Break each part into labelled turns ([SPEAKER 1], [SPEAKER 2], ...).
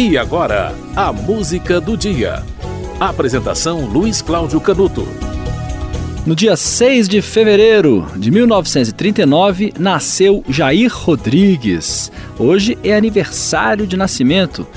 [SPEAKER 1] E agora, a música do dia. Apresentação Luiz Cláudio Canuto.
[SPEAKER 2] No dia 6 de fevereiro de 1939, nasceu Jair Rodrigues. Hoje é aniversário de nascimento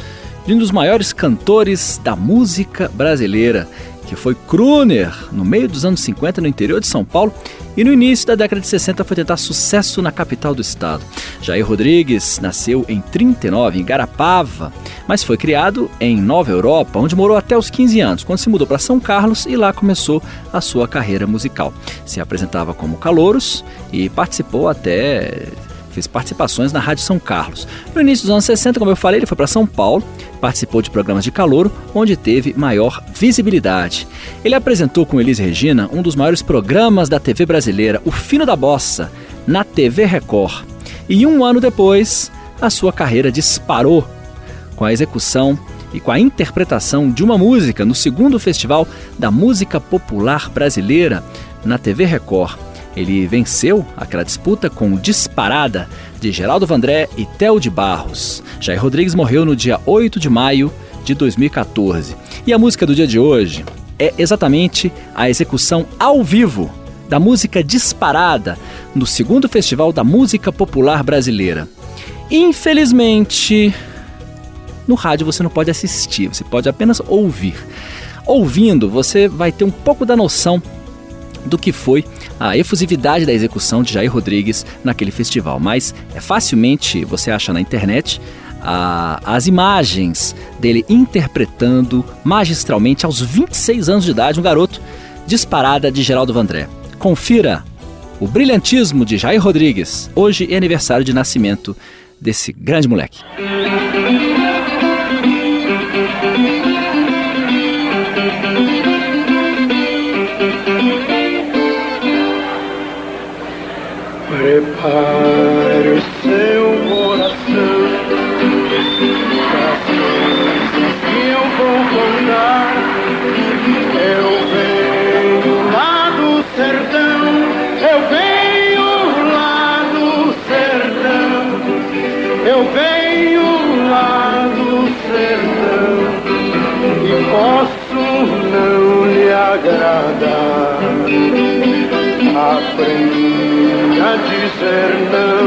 [SPEAKER 2] de um dos maiores cantores da música brasileira que foi crooner no meio dos anos 50 no interior de São Paulo e no início da década de 60 foi tentar sucesso na capital do estado. Jair Rodrigues nasceu em 39 em Garapava, mas foi criado em Nova Europa, onde morou até os 15 anos, quando se mudou para São Carlos e lá começou a sua carreira musical. Se apresentava como calouros e participou até fez participações na Rádio São Carlos. No início dos anos 60, como eu falei, ele foi para São Paulo, participou de programas de calor, onde teve maior visibilidade. Ele apresentou com Elis Regina um dos maiores programas da TV brasileira, O Fino da Bossa, na TV Record. E um ano depois, a sua carreira disparou com a execução e com a interpretação de uma música no segundo Festival da Música Popular Brasileira na TV Record. Ele venceu aquela disputa com Disparada de Geraldo Vandré e Theo de Barros. Jair Rodrigues morreu no dia 8 de maio de 2014. E a música do dia de hoje é exatamente a execução ao vivo da música Disparada no segundo Festival da Música Popular Brasileira. Infelizmente, no rádio você não pode assistir, você pode apenas ouvir. Ouvindo, você vai ter um pouco da noção do que foi a efusividade da execução de Jair Rodrigues naquele festival. Mas é facilmente você acha na internet a, as imagens dele interpretando magistralmente aos 26 anos de idade um garoto disparada de Geraldo Vandré. Confira o brilhantismo de Jair Rodrigues. Hoje é aniversário de nascimento desse grande moleque.
[SPEAKER 3] uh, a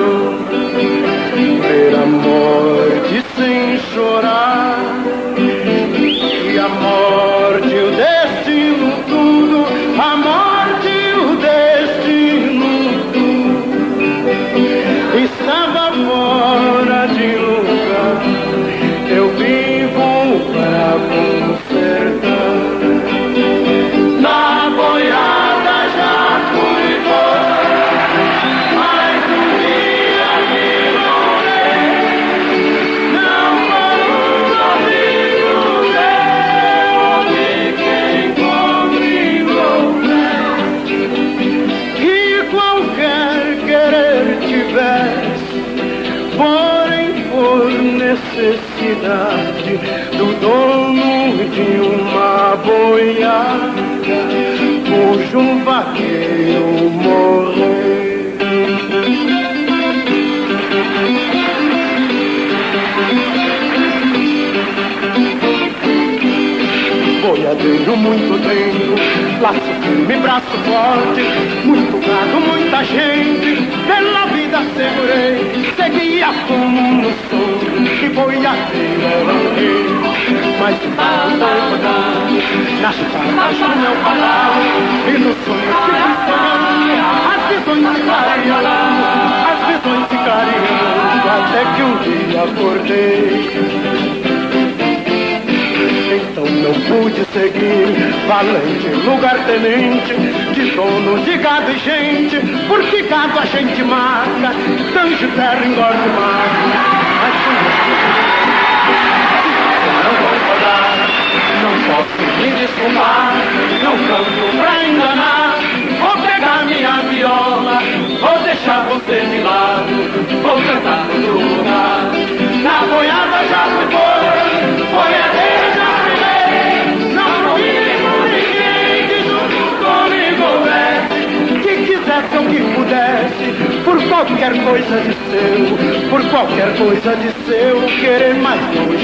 [SPEAKER 3] do dono de uma boiada, cujo vaqueiro morreu. Boiadeiro muito tempo, laço firme, braço forte, muito gado, muita gente, pela vida segurei, seguia como no som, que boiadeiro um. Mas de tanto rodar, nas palmas do meu palácio, e nos sonhos que fui sonhando, as visões clareando, as visões clareando, até que um dia acordei. Então não pude seguir, valente lugar-tenente, de dono de gado e gente, porque gado a gente mata, tange terra engorda o mato. Desculpar, não canto pra enganar, vou pegar minha viola, vou deixar você de lado, vou cantar no lugar. Na boiada já se foi, boiadeira já virei, não proíbe por ninguém que junto comigo houvesse, que quisesse ou que pudesse, por qualquer coisa de seu, por qualquer coisa de seu, querer mais longe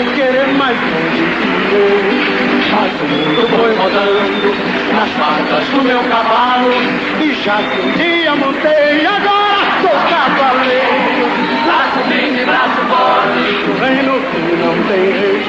[SPEAKER 3] mundo foi rodando nas patas do meu cavalo, e já que um dia montei, agora sou cavaleiro. Braço firme, braço forte, o reino que não tem rei.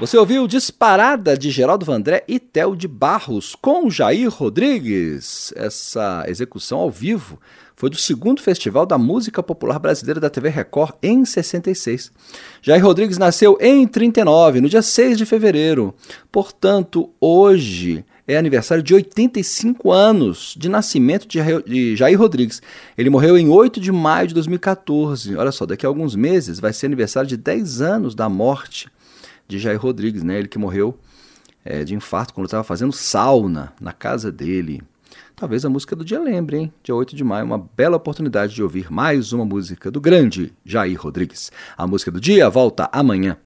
[SPEAKER 2] Você ouviu Disparada de Geraldo Vandré e Tel de Barros com Jair Rodrigues. Essa execução ao vivo foi do segundo Festival da Música Popular Brasileira da TV Record em 66. Jair Rodrigues nasceu em 39, no dia 6 de fevereiro. Portanto, hoje é aniversário de 85 anos de nascimento de Jair Rodrigues. Ele morreu em 8 de maio de 2014. Olha só, daqui a alguns meses vai ser aniversário de 10 anos da morte de Jair Rodrigues, né? Ele que morreu é, de infarto quando estava fazendo sauna na casa dele. Talvez a música do dia lembre, hein? Dia 8 de maio, uma bela oportunidade de ouvir mais uma música do grande Jair Rodrigues. A música do dia volta amanhã.